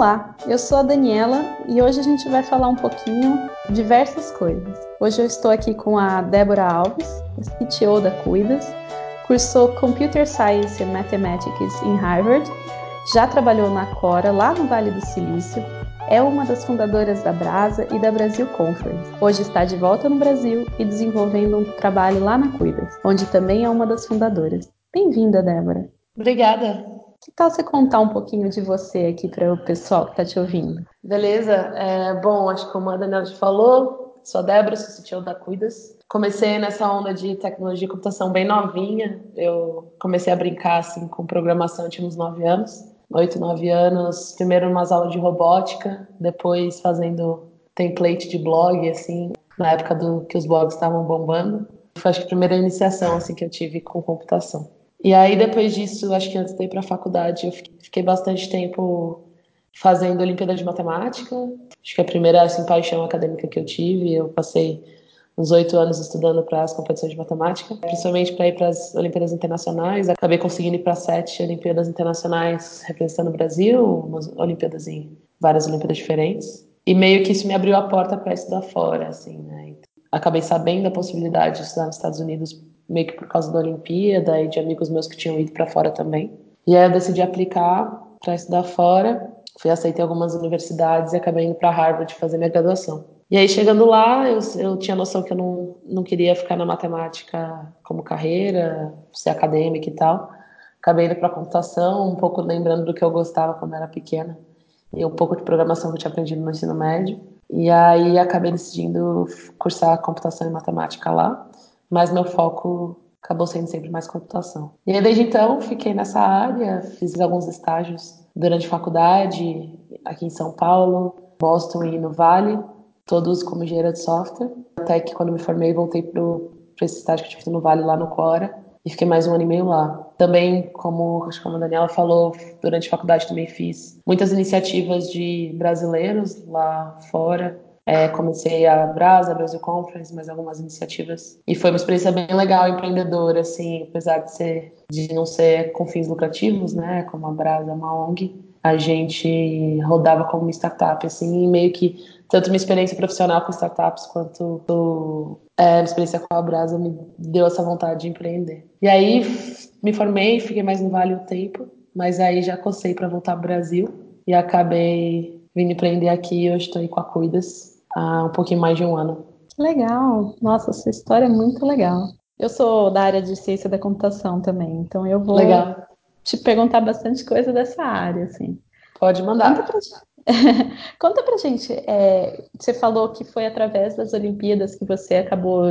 Olá, eu sou a Daniela e hoje a gente vai falar um pouquinho diversas coisas. Hoje eu estou aqui com a Débora Alves, CTO da Cuidas, cursou Computer Science and Mathematics em Harvard, já trabalhou na Cora, lá no Vale do Silício, é uma das fundadoras da Brasa e da Brasil Conference. Hoje está de volta no Brasil e desenvolvendo um trabalho lá na Cuidas, onde também é uma das fundadoras. Bem-vinda, Débora. Obrigada. Que tal você contar um pouquinho de você aqui para o pessoal que está te ouvindo? Beleza. É, bom, acho que como a Daniela te falou, sou a Débora, sou CTO da Cuidas. Comecei nessa onda de tecnologia e computação bem novinha. Eu comecei a brincar assim com programação, tinha uns 9 anos. 8, 9 anos, primeiro umas aulas de robótica, depois fazendo template de blog, assim, na época do que os blogs estavam bombando. Foi acho que a primeira iniciação assim que eu tive com computação. E aí, depois disso, acho que antes de ir para a faculdade, eu fiquei bastante tempo fazendo Olimpíada de Matemática. Acho que a primeira assim, paixão acadêmica que eu tive. Eu passei uns oito anos estudando para as competições de matemática, principalmente para ir para as Olimpíadas Internacionais. Acabei conseguindo ir para sete Olimpíadas Internacionais representando o Brasil, umas Olimpíadas em várias Olimpíadas diferentes. E meio que isso me abriu a porta para estudar fora, assim, né? Acabei sabendo da possibilidade de estudar nos Estados Unidos meio que por causa da Olimpíada e de amigos meus que tinham ido para fora também. E aí eu decidi aplicar para estudar fora. Fui aceita em algumas universidades e acabei indo para Harvard fazer minha graduação. E aí, chegando lá, eu, eu tinha noção que eu não, não queria ficar na matemática como carreira, ser acadêmica e tal. Acabei indo para computação, um pouco lembrando do que eu gostava quando era pequena, e um pouco de programação que eu tinha aprendido no ensino médio. E aí, acabei decidindo cursar computação e matemática lá mas meu foco acabou sendo sempre mais computação. E aí, desde então, fiquei nessa área, fiz alguns estágios durante faculdade, aqui em São Paulo, Boston e no Vale, todos como engenheira de software. Até que quando me formei, voltei para esse estágio que eu tive no Vale, lá no Cora, e fiquei mais um ano e meio lá. Também, como, acho a Daniela falou, durante a faculdade também fiz muitas iniciativas de brasileiros lá fora, é, comecei a Brasa, Brasil Conference, mais algumas iniciativas. E foi uma experiência bem legal, empreendedora, assim, apesar de, ser, de não ser com fins lucrativos, né, como a Brasa uma ONG, a gente rodava como uma startup, assim, meio que tanto minha experiência profissional com startups quanto do, é, minha experiência com a Brasa me deu essa vontade de empreender. E aí me formei, fiquei mais no Vale o tempo, mas aí já cocei para voltar ao Brasil e acabei vindo empreender aqui. Hoje estou aí com a Cuidas, há um pouquinho mais de um ano. Legal! Nossa, essa história é muito legal. Eu sou da área de ciência da computação também, então eu vou legal. te perguntar bastante coisa dessa área, assim. Pode mandar. Conta pra, Conta pra gente, é, você falou que foi através das Olimpíadas que você acabou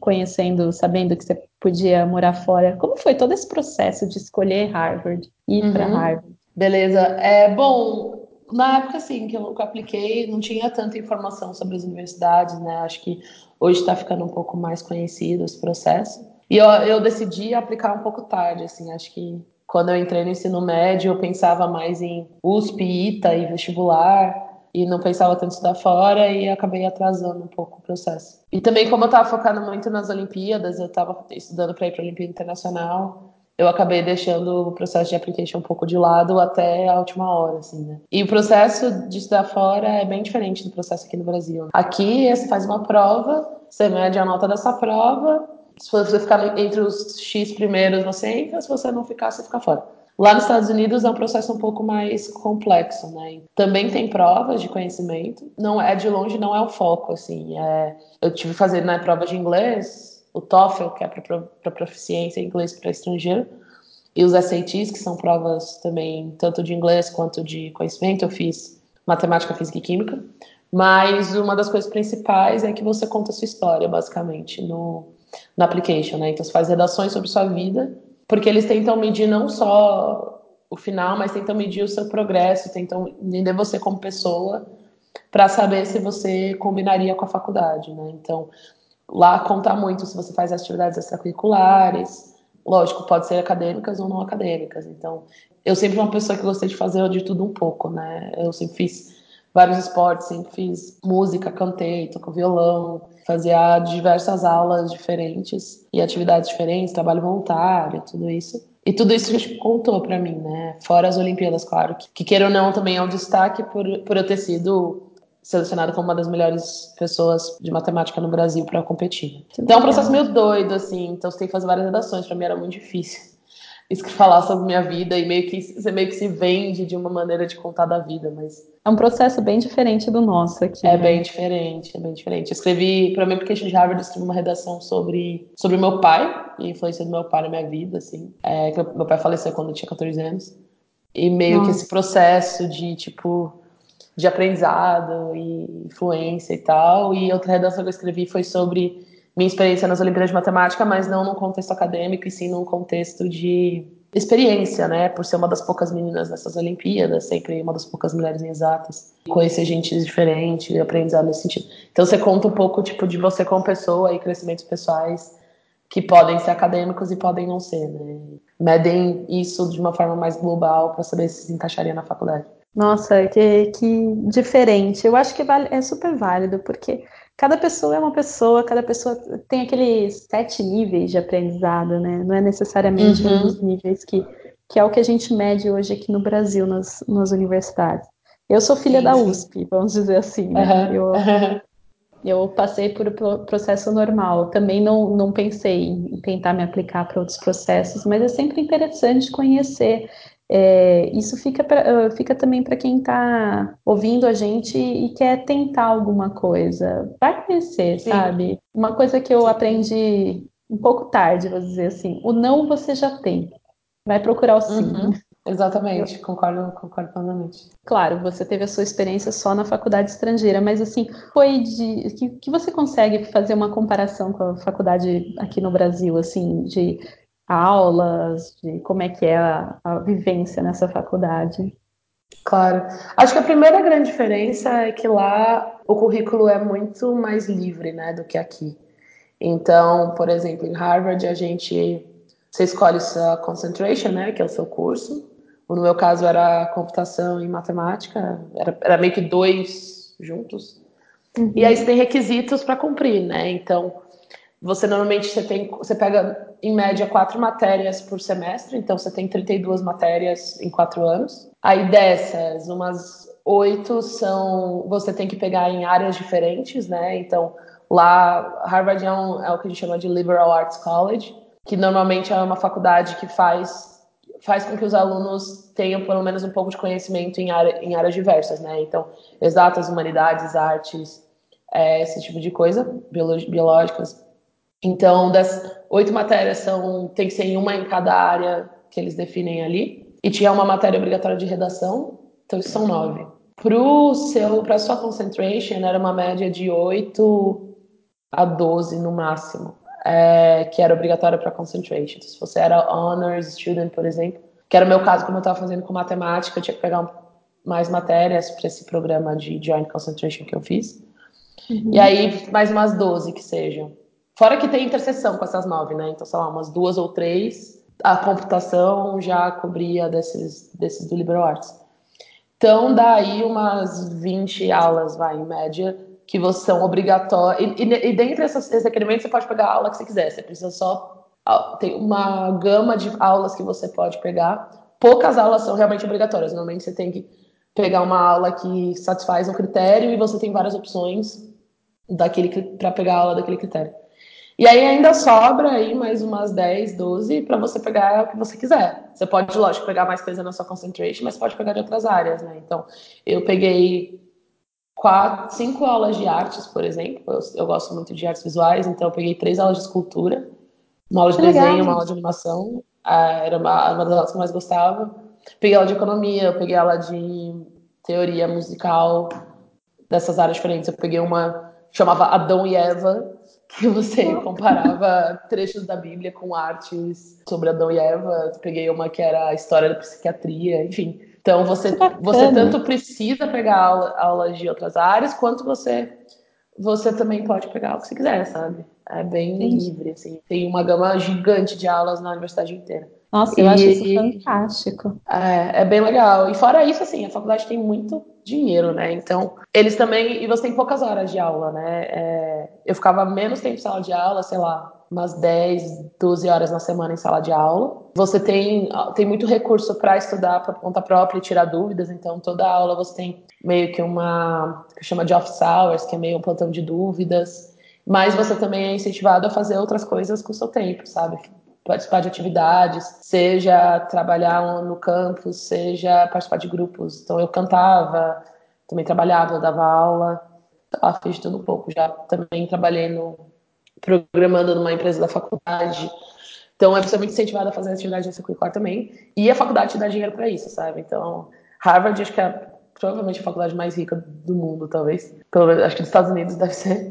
conhecendo, sabendo que você podia morar fora. Como foi todo esse processo de escolher Harvard, ir uhum. para Harvard? Beleza. É, bom, na época, que eu, que eu apliquei, não tinha tanta informação sobre as universidades, né? Acho que hoje está ficando um pouco mais conhecido esse processo. E eu, eu decidi aplicar um pouco tarde, assim, acho que quando eu entrei no ensino médio, eu pensava mais em USP, ITA e vestibular, e não pensava tanto estudar fora, e acabei atrasando um pouco o processo. E também, como eu estava focando muito nas Olimpíadas, eu estava estudando para ir para a Olimpíada Internacional, eu acabei deixando o processo de application um pouco de lado até a última hora, assim, né? E o processo de estudar fora é bem diferente do processo aqui no Brasil. Aqui você faz uma prova, você mede a nota dessa prova, se você ficar entre os X primeiros, você entra, se você não ficar, você fica fora. Lá nos Estados Unidos é um processo um pouco mais complexo, né? Também tem provas de conhecimento, não é de longe não é o foco, assim. É, eu tive que fazer né, prova de inglês, o TOEFL, que é para proficiência em inglês para estrangeiro, e os SATs, que são provas também tanto de inglês quanto de conhecimento. Eu fiz matemática, física e química, mas uma das coisas principais é que você conta a sua história, basicamente, no, no application, né? Então, você faz redações sobre sua vida, porque eles tentam medir não só o final, mas tentam medir o seu progresso, tentam entender você como pessoa, para saber se você combinaria com a faculdade, né? Então, Lá conta muito se você faz atividades extracurriculares, lógico, pode ser acadêmicas ou não acadêmicas. Então, eu sempre fui uma pessoa que gostei de fazer de tudo um pouco, né? Eu sempre fiz vários esportes, sempre fiz música, cantei, toco violão, fazia diversas aulas diferentes e atividades diferentes, trabalho voluntário, tudo isso. E tudo isso contou para mim, né? Fora as Olimpíadas, claro, que, que queira ou não também é um destaque por, por eu ter sido selecionada como uma das melhores pessoas de matemática no Brasil para competir. Então é um processo meio doido, assim, então você tem que fazer várias redações, para mim era muito difícil falar sobre minha vida e meio que você meio que se vende de uma maneira de contar da vida, mas é um processo bem diferente do nosso aqui. É né? bem diferente, é bem diferente. Eu escrevi para mim porque de Harvard eu escrevi uma redação sobre sobre meu pai e a influência do meu pai na minha vida, assim. É, meu pai faleceu quando eu tinha 14 anos e meio Nossa. que esse processo de tipo de aprendizado e influência e tal. E outra redação que eu escrevi foi sobre minha experiência nas Olimpíadas de Matemática, mas não num contexto acadêmico, e sim num contexto de experiência, né? Por ser uma das poucas meninas nessas Olimpíadas, sempre uma das poucas mulheres exatas. Conhecer gente diferente, aprendizado nesse sentido. Então você conta um pouco, tipo, de você como pessoa e crescimentos pessoais que podem ser acadêmicos e podem não ser, né? Medem isso de uma forma mais global para saber se se encaixaria na faculdade. Nossa, que, que diferente. Eu acho que vale, é super válido, porque cada pessoa é uma pessoa, cada pessoa tem aqueles sete níveis de aprendizado, né? Não é necessariamente uhum. um dos níveis que, que é o que a gente mede hoje aqui no Brasil, nas, nas universidades. Eu sou filha sim, da USP, sim. vamos dizer assim, né? Uhum. Eu, eu passei por processo normal. Também não, não pensei em tentar me aplicar para outros processos, mas é sempre interessante conhecer é, isso fica, pra, fica também para quem está ouvindo a gente e quer tentar alguma coisa. Vai conhecer, Sim. sabe? Uma coisa que eu aprendi um pouco tarde, vou dizer assim: o não você já tem. Vai procurar o sim. Uhum. Exatamente, concordo, concordo plenamente. Claro, você teve a sua experiência só na faculdade estrangeira, mas assim, foi de que, que você consegue fazer uma comparação com a faculdade aqui no Brasil, assim, de aulas, de como é que é a, a vivência nessa faculdade? Claro. Acho que a primeira grande diferença é que lá o currículo é muito mais livre, né, do que aqui. Então, por exemplo, em Harvard a gente você escolhe sua concentration, né, que é o seu curso. No meu caso era computação e matemática, era, era meio que dois juntos. Uhum. E aí você tem requisitos para cumprir, né? Então, você normalmente você tem, você pega em média quatro matérias por semestre, então você tem 32 matérias em quatro anos. Aí dessas, umas oito são você tem que pegar em áreas diferentes, né? Então lá Harvard é, um, é o que a gente chama de Liberal Arts College, que normalmente é uma faculdade que faz faz com que os alunos tenham pelo menos um pouco de conhecimento em, área, em áreas diversas, né? Então exatas, humanidades, artes, é, esse tipo de coisa, biológicas então, das oito matérias são tem que ser em uma em cada área que eles definem ali. E tinha uma matéria obrigatória de redação, então isso são nove. Pro seu, para sua concentration era uma média de 8 a 12 no máximo, é, que era obrigatória para concentration. Então, se você era honors student, por exemplo, que era o meu caso, como eu estava fazendo com matemática, eu tinha que pegar mais matérias para esse programa de joint concentration que eu fiz. Uhum. E aí, mais umas 12 que sejam. Fora que tem interseção com essas nove, né? Então, sei lá, umas duas ou três, a computação já cobria desses, desses do Liberal Arts. Então, daí umas 20 aulas, vai, em média, que são obrigatórias. E, e, e dentre esses requerimentos, você pode pegar a aula que você quiser. Você precisa só. Tem uma gama de aulas que você pode pegar. Poucas aulas são realmente obrigatórias. Normalmente você tem que pegar uma aula que satisfaz um critério e você tem várias opções daquele para pegar a aula daquele critério. E aí ainda sobra aí mais umas 10, 12 para você pegar o que você quiser. Você pode, lógico, pegar mais coisa na sua concentration, mas pode pegar de outras áreas, né? Então, eu peguei quatro, cinco aulas de artes, por exemplo. Eu, eu gosto muito de artes visuais, então eu peguei três aulas de escultura, uma aula de desenho, uma aula de animação. Ah, era uma, uma das aulas que eu mais gostava. Peguei aula de economia, eu peguei aula de teoria musical dessas áreas diferentes. Eu peguei uma chamava Adão e Eva, que você comparava trechos da Bíblia com artes sobre Adão e Eva. Peguei uma que era a história da psiquiatria, enfim. Então você, você tanto precisa pegar aula, aulas de outras áreas, quanto você você também pode pegar o que você quiser, sabe? É bem Sim. livre, assim. Tem uma gama gigante de aulas na universidade inteira. Nossa, eu acho isso fantástico. É, é bem legal. E fora isso, assim, a faculdade tem muito dinheiro, né? Então, eles também. E você tem poucas horas de aula, né? É, eu ficava menos tempo em sala de aula, sei lá, umas 10, 12 horas na semana em sala de aula. Você tem, tem muito recurso para estudar por conta própria e tirar dúvidas, então toda aula você tem meio que uma que chama de office hours, que é meio um plantão de dúvidas, mas você também é incentivado a fazer outras coisas com o seu tempo, sabe? Participar de atividades, seja trabalhar no campus, seja participar de grupos. Então eu cantava, também trabalhava, dava aula, ah, fiz tudo um pouco. Já também trabalhei no programando numa empresa da faculdade. Então, é é muito incentivado a fazer atividade extracurricular também. E a faculdade te dá dinheiro para isso, sabe? Então, Harvard, acho que é provavelmente a faculdade mais rica do mundo, talvez. Pelo menos, acho que dos Estados Unidos deve ser.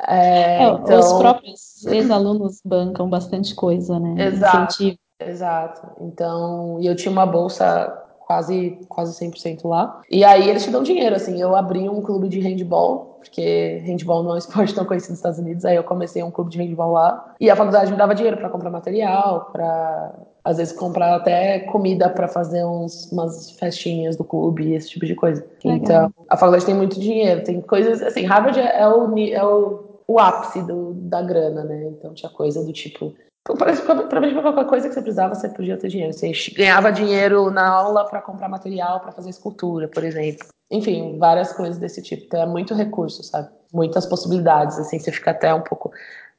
É, é, então... Os próprios ex-alunos bancam bastante coisa, né? Exato. Incentivo. Exato. Então, e eu tinha uma bolsa quase, quase 100% lá. E aí eles te dão dinheiro, assim. Eu abri um clube de handball, porque handball não é um esporte tão conhecido nos Estados Unidos, aí eu comecei um clube de handball lá. E a faculdade me dava dinheiro para comprar material, para às vezes comprar até comida para fazer uns, umas festinhas do clube, esse tipo de coisa. Legal. Então, a faculdade tem muito dinheiro, tem coisas, assim, Harvard é o, é o, o ápice do, da grana, né? Então tinha coisa do tipo, Provavelmente qualquer coisa que você precisava, você podia ter dinheiro. Você ganhava dinheiro na aula para comprar material para fazer escultura, por exemplo. Enfim, várias coisas desse tipo. Então é muito recurso, sabe? Muitas possibilidades. Assim, você fica até um pouco.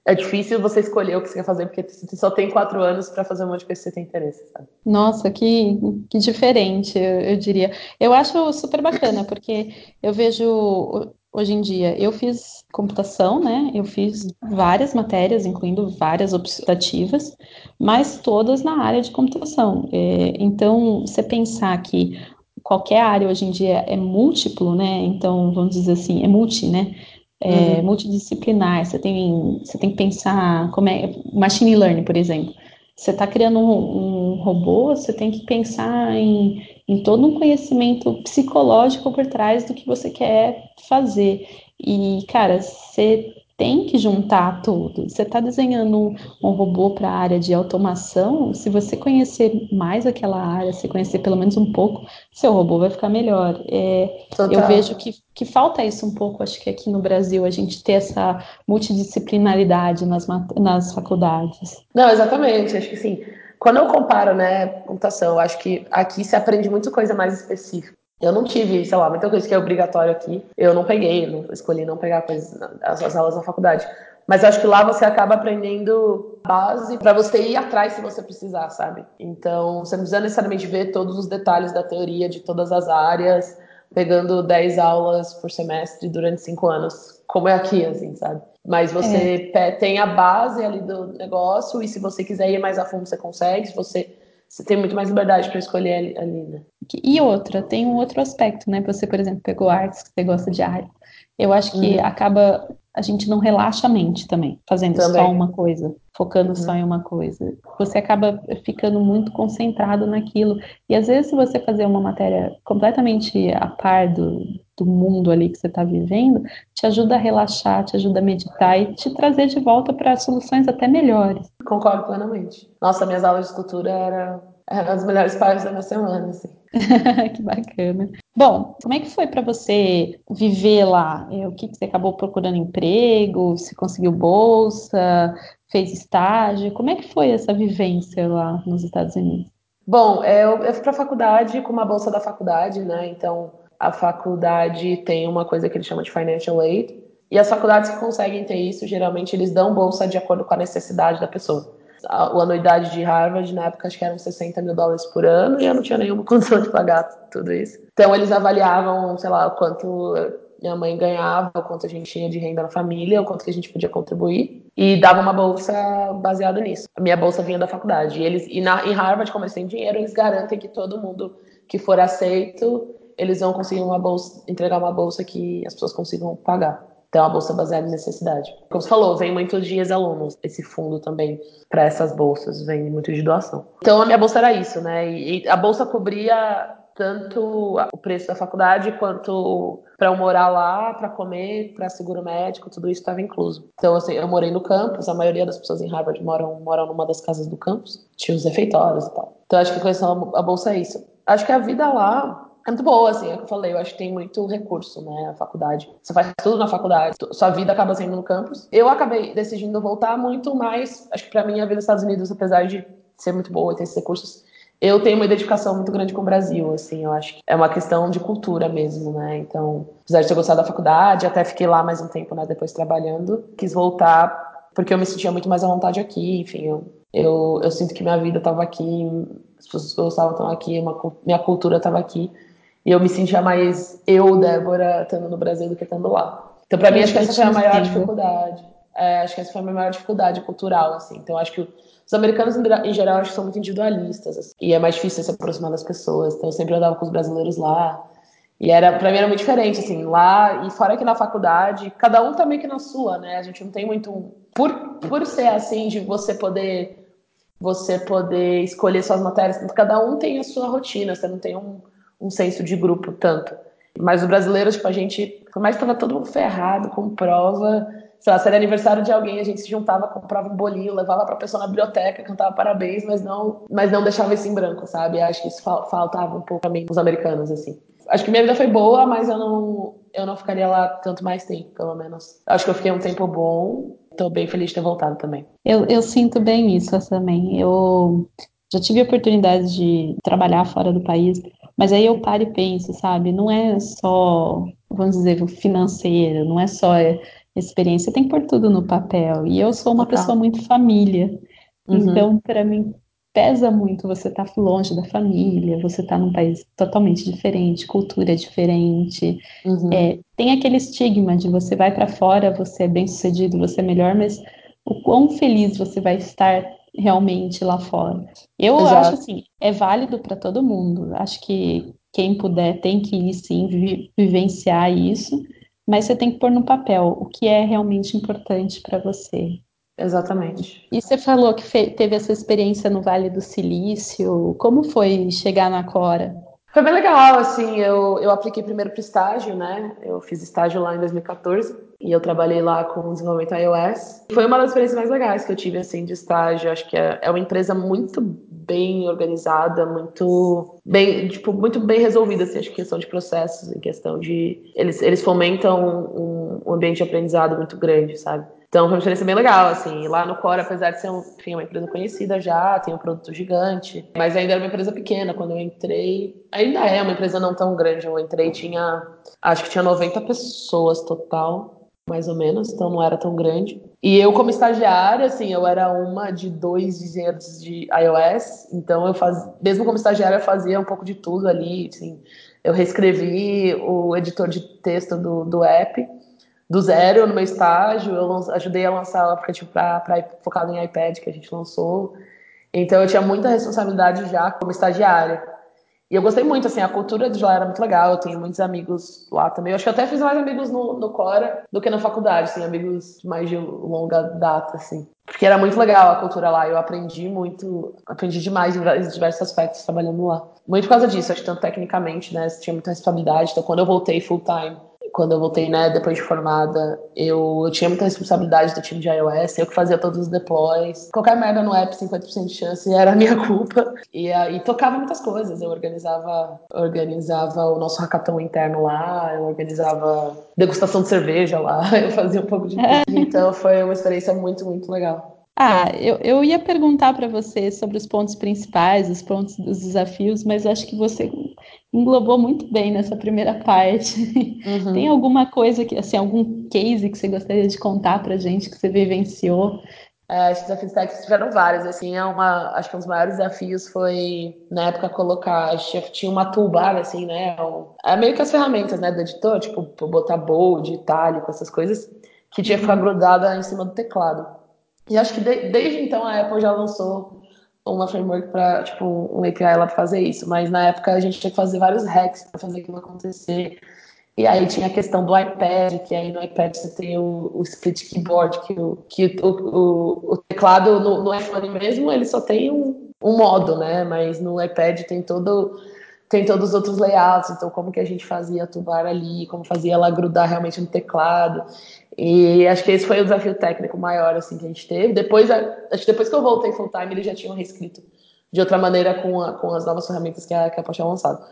É difícil você escolher o que você quer fazer, porque você só tem quatro anos para fazer um monte de coisa que você tem interesse, sabe? Nossa, que, que diferente, eu, eu diria. Eu acho super bacana, porque eu vejo hoje em dia. Eu fiz computação, né? Eu fiz várias matérias, incluindo várias optativas, mas todas na área de computação. É, então, você pensar que qualquer área hoje em dia é múltiplo, né? Então, vamos dizer assim, é multi, né? É, uhum. multidisciplinar, você tem, você tem que pensar como é machine learning, por exemplo. Você está criando um, um, robô, você tem que pensar em, em todo um conhecimento psicológico por trás do que você quer fazer. E, cara, você tem que juntar tudo. Você está desenhando um, robô para a área de automação, se você conhecer mais aquela área, se conhecer pelo menos um pouco, seu robô vai ficar melhor. É, eu vejo que, que falta isso um pouco, acho que aqui no Brasil, a gente ter essa multidisciplinaridade nas, nas faculdades. Não, exatamente. Acho que sim. Quando eu comparo, né, computação, acho que aqui se aprende muita coisa mais específica. Eu não tive, sei lá, muita coisa que é obrigatório aqui. Eu não peguei, não, escolhi não pegar coisas, as, as aulas na faculdade. Mas eu acho que lá você acaba aprendendo base para você ir atrás se você precisar, sabe? Então, você não precisa necessariamente ver todos os detalhes da teoria de todas as áreas, pegando 10 aulas por semestre durante 5 anos, como é aqui, assim, sabe? Mas você é. tem a base ali do negócio e se você quiser ir mais a fundo, você consegue. Se você você tem muito mais liberdade para escolher ali, né? E outra, tem um outro aspecto, né? Você, por exemplo, pegou artes, que você gosta de arte. Eu acho que uhum. acaba a gente não relaxa a mente também, fazendo também. só uma coisa, focando uhum. só em uma coisa. Você acaba ficando muito concentrado naquilo. E às vezes, se você fazer uma matéria completamente a par do, do mundo ali que você está vivendo, te ajuda a relaxar, te ajuda a meditar e te trazer de volta para soluções até melhores. Concordo plenamente. Nossa, minhas aulas de escultura eram, eram as melhores partes da minha semana, assim. que bacana. Bom, como é que foi para você viver lá? É, o que, que você acabou procurando emprego? Se conseguiu bolsa? Fez estágio? Como é que foi essa vivência lá nos Estados Unidos? Bom, eu, eu fui para a faculdade com uma bolsa da faculdade, né? Então, a faculdade tem uma coisa que eles chamam de financial aid. E as faculdades que conseguem ter isso, geralmente eles dão bolsa de acordo com a necessidade da pessoa a, anuidade de Harvard, na época, acho que eram 60 mil dólares por ano, e eu não tinha nenhuma condição de pagar tudo isso. Então, eles avaliavam, sei lá, quanto minha mãe ganhava, o quanto a gente tinha de renda na família, o quanto que a gente podia contribuir, e dava uma bolsa baseada nisso. A minha bolsa vinha da faculdade. E, eles, e na, em Harvard, como eles têm dinheiro, eles garantem que todo mundo que for aceito, eles vão conseguir uma bolsa, entregar uma bolsa que as pessoas consigam pagar. Então, a bolsa baseada em necessidade. Como você falou, vem muitos dias alunos. Esse fundo também, para essas bolsas, vem muito de doação. Então, a minha bolsa era isso, né? E a bolsa cobria tanto o preço da faculdade quanto para eu morar lá, para comer, para seguro médico, tudo isso estava incluso. Então, assim, eu morei no campus, a maioria das pessoas em Harvard moram, moram numa das casas do campus, tinha os refeitórios e tal. Então, acho que a bolsa é isso. Acho que a vida lá é muito boa, assim, é o que eu falei, eu acho que tem muito recurso, né, a faculdade. Você faz tudo na faculdade, sua vida acaba sendo no campus. Eu acabei decidindo voltar muito mais, acho que para mim a vida nos Estados Unidos, apesar de ser muito boa e ter esses recursos, eu tenho uma identificação muito grande com o Brasil, assim, eu acho que é uma questão de cultura mesmo, né? Então, apesar de ter gostado da faculdade, até fiquei lá mais um tempo, né, depois trabalhando, quis voltar porque eu me sentia muito mais à vontade aqui, enfim, eu, eu, eu sinto que minha vida estava aqui, as pessoas que gostavam estão aqui, uma, minha cultura estava aqui, e eu me sentia mais eu, Débora, estando no Brasil do que estando lá. Então, para mim, acho que essa foi a maior dificuldade. É, acho que essa foi a minha maior dificuldade cultural, assim. Então, acho que os americanos, em geral, acho que são muito individualistas, assim, e é mais difícil se aproximar das pessoas. Então, eu sempre andava com os brasileiros lá. E era, pra mim era muito diferente, assim, lá e fora que na faculdade, cada um também que na sua, né? A gente não tem muito. Por, por ser assim, de você poder você poder escolher suas matérias, cada um tem a sua rotina, você não tem um, um senso de grupo tanto. Mas os brasileiros, tipo, a gente, por mais que tava todo mundo ferrado, com prova, sei lá, se era aniversário de alguém, a gente se juntava, comprava um bolinho, levava pra pessoa na biblioteca, cantava parabéns, mas não, mas não deixava isso em branco, sabe? Acho que isso faltava um pouco pra mim, os americanos, assim. Acho que minha vida foi boa, mas eu não, eu não ficaria lá tanto mais tempo, pelo menos. Acho que eu fiquei um tempo bom, Estou bem feliz de ter voltado também. Eu, eu sinto bem isso também. Eu já tive a oportunidade de trabalhar fora do país, mas aí eu paro e penso, sabe? Não é só, vamos dizer, o financeiro, não é só experiência, tem que pôr tudo no papel. E eu sou uma Total. pessoa muito família. Uhum. Então, para mim, pesa muito você estar tá longe da família, você estar tá num país totalmente diferente, cultura diferente. Uhum. É, tem aquele estigma de você vai para fora, você é bem sucedido, você é melhor, mas o quão feliz você vai estar realmente lá fora. Eu Exato. acho assim, é válido para todo mundo. Acho que quem puder tem que ir sim vi vivenciar isso, mas você tem que pôr no papel o que é realmente importante para você. Exatamente. E você falou que teve essa experiência no Vale do Silício. Como foi chegar na Cora? Foi bem legal, assim, eu, eu apliquei primeiro para estágio, né? Eu fiz estágio lá em 2014 e eu trabalhei lá com desenvolvimento iOS. Foi uma das experiências mais legais que eu tive, assim, de estágio. Acho que é, é uma empresa muito bem organizada, muito bem, tipo, muito bem resolvida, assim, acho que questão de processos, em questão de... Eles, eles fomentam um, um ambiente de aprendizado muito grande, sabe? Então foi uma experiência bem legal, assim. Lá no Core, apesar de ser um, enfim, uma empresa conhecida já, tem um produto gigante, mas ainda era uma empresa pequena. Quando eu entrei, ainda é uma empresa não tão grande. Eu entrei tinha, acho que tinha 90 pessoas total, mais ou menos, então não era tão grande. E eu, como estagiária, assim, eu era uma de dois engenheiros de iOS, então eu fazia, mesmo como estagiária, eu fazia um pouco de tudo ali, assim. Eu reescrevi o editor de texto do, do app do zero no meu estágio. Eu ajudei a lançar o aplicativo pra, pra, focado em iPad que a gente lançou. Então eu tinha muita responsabilidade já como estagiária. E eu gostei muito, assim, a cultura de lá era muito legal. Eu tenho muitos amigos lá também. Eu acho que eu até fiz mais amigos no, no Cora do que na faculdade, assim, amigos mais de longa data, assim. Porque era muito legal a cultura lá. Eu aprendi muito, aprendi demais em diversos aspectos trabalhando lá. Muito por causa disso, acho que tanto tecnicamente, né? Tinha muita responsabilidade. Então, quando eu voltei full time, quando eu voltei, né, depois de formada, eu, eu, tinha muita responsabilidade do time de iOS, eu que fazia todos os deploys. Qualquer merda no app, 50% de chance, era a minha culpa. E aí tocava muitas coisas. Eu organizava, organizava o nosso hackathon interno lá, eu organizava degustação de cerveja lá, eu fazia um pouco de tudo. Então foi uma experiência muito, muito legal. Ah, eu, eu ia perguntar para você sobre os pontos principais, os pontos dos desafios, mas acho que você englobou muito bem nessa primeira parte. Uhum. Tem alguma coisa que, assim, algum case que você gostaria de contar para gente que você vivenciou? É, os desafios técnicos tiveram vários, assim, é uma, acho que um dos maiores desafios foi, na época, colocar, tinha uma toolbar, assim, né, é meio que as ferramentas, né, do editor, tipo, botar bold, itálico, essas coisas, que tinha que ficar uhum. grudada em cima do teclado. E acho que de, desde então a Apple já lançou uma framework para tipo um API lá para fazer isso, mas na época a gente tinha que fazer vários hacks para fazer aquilo acontecer. E aí tinha a questão do iPad, que aí no iPad você tem o, o split keyboard, que, o, que o, o, o teclado no, no, iPhone mesmo ele só tem um, um modo, né? Mas no iPad tem todo tem todos os outros layouts, então como que a gente fazia a tubar ali, como fazia ela grudar realmente no teclado. E acho que esse foi o desafio técnico maior assim que a gente teve. Depois, acho que depois que eu voltei full time, eles já tinham reescrito de outra maneira com, a, com as novas ferramentas que a, que a Porsche tinha lançado.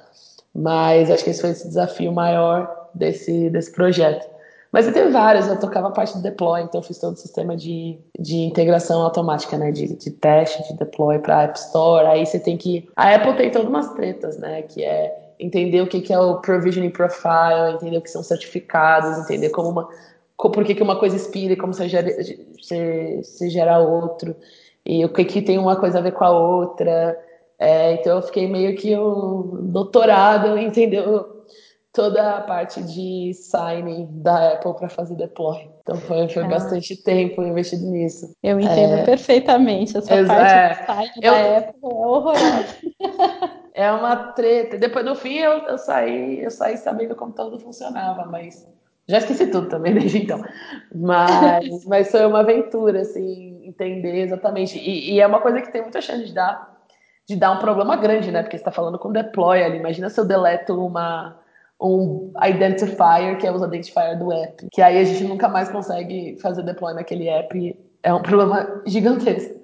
Mas acho que esse foi esse desafio maior desse, desse projeto. Mas eu tenho vários, eu tocava a parte de deploy, então eu fiz todo o sistema de, de integração automática, né? De, de teste, de deploy para App Store. Aí você tem que. A Apple tem todas umas tretas, né? Que é entender o que, que é o provisioning profile, entender o que são certificados, entender como uma. Por que, que uma coisa inspira e como você gera, você gera outro, e o que, que tem uma coisa a ver com a outra. É, então eu fiquei meio que um doutorado, entendeu? toda a parte de signing da Apple para fazer deploy. Então foi, foi ah. bastante tempo investido nisso. Eu entendo é... perfeitamente. Essa Exa parte é... de signing eu... da Apple é horrorosa. é uma treta. Depois no fim eu, eu saí, eu saí sabendo como tudo funcionava, mas já esqueci tudo também desde então. Mas, mas foi uma aventura, assim, entender exatamente. E, e é uma coisa que tem muita chance de dar, de dar um problema grande, né? Porque você está falando com deploy ali. Imagina se eu deleto uma um identifier, que é o identifier do app, que aí a gente nunca mais consegue fazer deploy naquele app. É um problema gigantesco.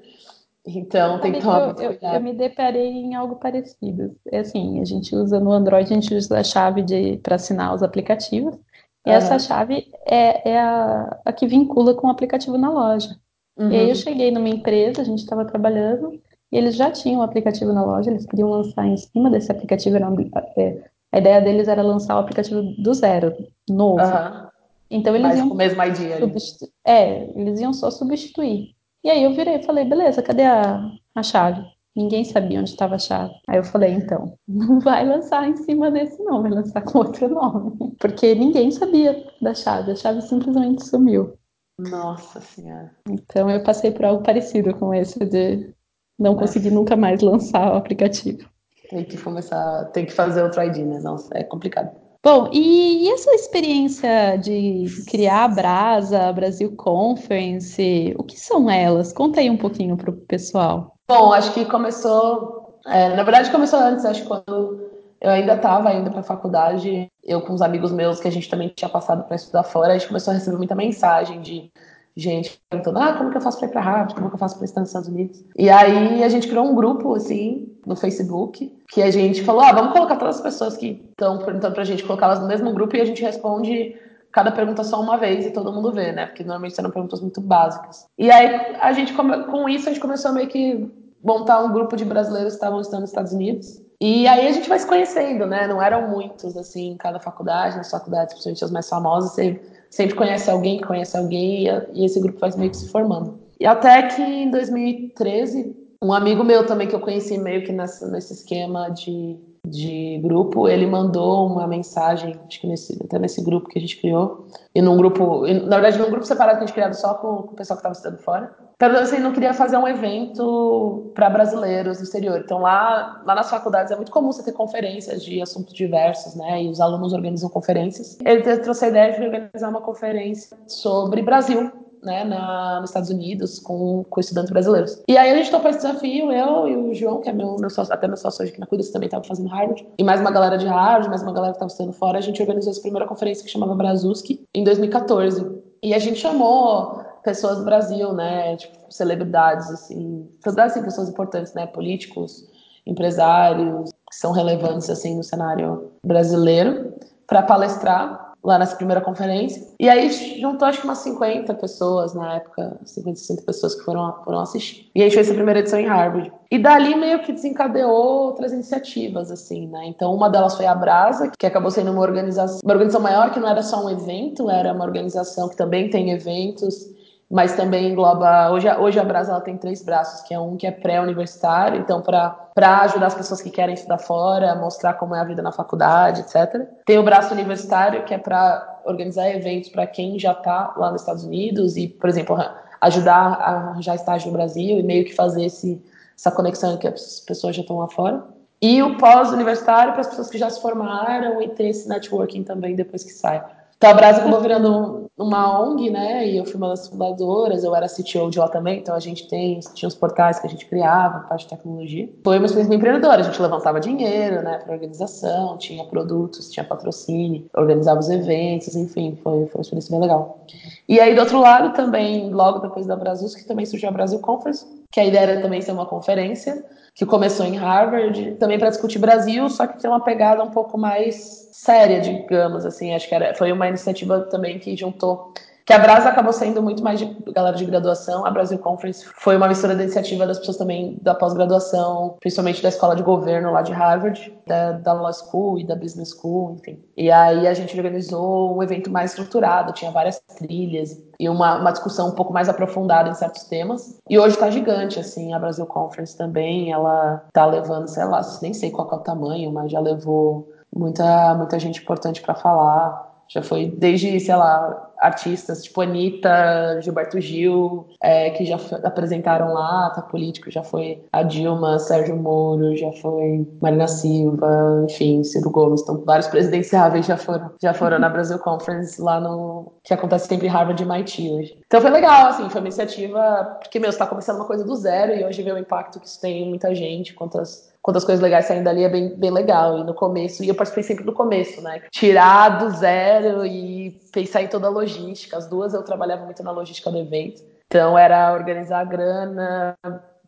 Então tem que tomar cuidado. Eu, eu, me deparei em algo parecido. É assim, a gente usa no Android, a gente usa a chave para assinar os aplicativos. E uhum. essa chave é, é a, a, que vincula com o aplicativo na loja. Uhum. E aí eu uhum. cheguei numa empresa, a gente estava trabalhando, e eles já tinham o aplicativo na loja, eles queriam lançar em cima desse aplicativo, era um, é, a ideia deles era lançar o aplicativo do zero, novo. Uhum. Então eles Mas iam. com o mesmo ID substitu... É, eles iam só substituir. E aí eu virei e falei, beleza, cadê a, a chave? Ninguém sabia onde estava a chave. Aí eu falei, então, não vai lançar em cima desse não, vai lançar com outro nome. Porque ninguém sabia da chave, a chave simplesmente sumiu. Nossa Senhora. Então eu passei por algo parecido com esse de não conseguir nunca mais lançar o aplicativo. Tem que começar, tem que fazer outro ID, né? Nossa, é complicado. Bom, e, e essa experiência de criar a Brasa, a Brasil Conference, o que são elas? Conta aí um pouquinho para o pessoal. Bom, acho que começou, é, na verdade começou antes, acho que quando eu ainda estava indo para a faculdade, eu com os amigos meus que a gente também tinha passado para estudar fora, a gente começou a receber muita mensagem de gente perguntando, ah, como que eu faço para ir para Harvard, como que eu faço para estar nos Estados Unidos. E aí a gente criou um grupo, assim, no Facebook, que a gente falou, ah, vamos colocar todas as pessoas que estão perguntando pra gente, colocá-las no mesmo grupo e a gente responde cada pergunta só uma vez e todo mundo vê, né? Porque normalmente serão perguntas muito básicas. E aí a gente, com isso, a gente começou a meio que montar um grupo de brasileiros que estavam estudando nos Estados Unidos. E aí a gente vai se conhecendo, né? Não eram muitos, assim, em cada faculdade, nas faculdades, principalmente as mais famosas, você sempre conhece alguém, conhece alguém, e esse grupo vai meio que se formando. E até que em 2013, um amigo meu também que eu conheci meio que nessa, nesse esquema de, de grupo, ele mandou uma mensagem, acho que nesse, até nesse grupo que a gente criou, e num grupo, na verdade num grupo separado que a gente criado só com, com o pessoal que estava estudando fora, Perguntando se assim, não queria fazer um evento para brasileiros no exterior. Então, lá, lá nas faculdades é muito comum você ter conferências de assuntos diversos, né? E os alunos organizam conferências. Ele trouxe a ideia de organizar uma conferência sobre Brasil, né, na, nos Estados Unidos com, com estudantes brasileiros. E aí a gente topou esse desafio, eu e o João, que é meu, meu sócio, até meu sócio hoje aqui na Cuidas, também estava fazendo Harvard, e mais uma galera de Harvard, mais uma galera que estava estudando fora, a gente organizou essa primeira conferência que chamava Brasuski em 2014. E a gente chamou pessoas do Brasil, né? Tipo, celebridades, assim, assim, pessoas importantes, né? Políticos, empresários que são relevantes assim no cenário brasileiro para palestrar lá nessa primeira conferência. E aí juntou acho que umas 50 pessoas na época, 50, 60 pessoas que foram, foram assistir. E a gente fez a primeira edição em Harvard. E dali meio que desencadeou outras iniciativas, assim, né? Então uma delas foi a Brasa, que acabou sendo uma organização, uma organização maior, que não era só um evento, era uma organização que também tem eventos mas também engloba. Hoje, hoje a Brasa ela tem três braços, que é um que é pré-universitário, então para ajudar as pessoas que querem estudar fora, mostrar como é a vida na faculdade, etc. Tem o braço universitário, que é para organizar eventos para quem já está lá nos Estados Unidos e, por exemplo, ajudar a arranjar estágio no Brasil e meio que fazer esse, essa conexão que as pessoas já estão lá fora. E o pós-universitário para as pessoas que já se formaram e ter esse networking também depois que sai. Então a Brasa acabou virando uma ONG, né? E eu fui uma das fundadoras, eu era CTO de lá também, então a gente tem, tinha os portais que a gente criava, parte de tecnologia. Foi uma experiência empreendedora, a gente levantava dinheiro, né, para organização, tinha produtos, tinha patrocínio, organizava os eventos, enfim, foi, foi uma experiência bem legal. E aí, do outro lado, também, logo depois da Brasil, que também surgiu a Brasil Conference, que a ideia era também ser uma conferência, que começou em Harvard, também para discutir Brasil, só que tem uma pegada um pouco mais séria, digamos assim. Acho que era, foi uma iniciativa também que juntou que a Brasa acabou sendo muito mais de galera de graduação. A Brasil Conference foi uma mistura da iniciativa das pessoas também da pós-graduação, principalmente da escola de governo lá de Harvard, da, da Law School e da Business School, enfim. E aí a gente organizou um evento mais estruturado, tinha várias trilhas e uma, uma discussão um pouco mais aprofundada em certos temas. E hoje está gigante, assim, a Brasil Conference também, ela tá levando, sei lá, nem sei qual é o tamanho, mas já levou muita, muita gente importante para falar. Já foi desde, sei lá, artistas tipo Anitta, Gilberto Gil, é, que já apresentaram lá, tá político, já foi a Dilma, Sérgio Moro, já foi Marina Silva, enfim, Ciro Gomes, então vários presidenciáveis já foram, já foram na Brasil Conference lá no que acontece sempre em Harvard e MIT hoje. Então foi legal, assim, foi uma iniciativa porque meu, está começando uma coisa do zero e hoje vê o impacto que isso tem em muita gente, quantas quantas coisas legais saindo dali é bem, bem legal. E no começo, e eu participei sempre do começo, né? Tirar do zero e pensar em toda a logística. As duas eu trabalhava muito na logística do evento. Então era organizar a grana,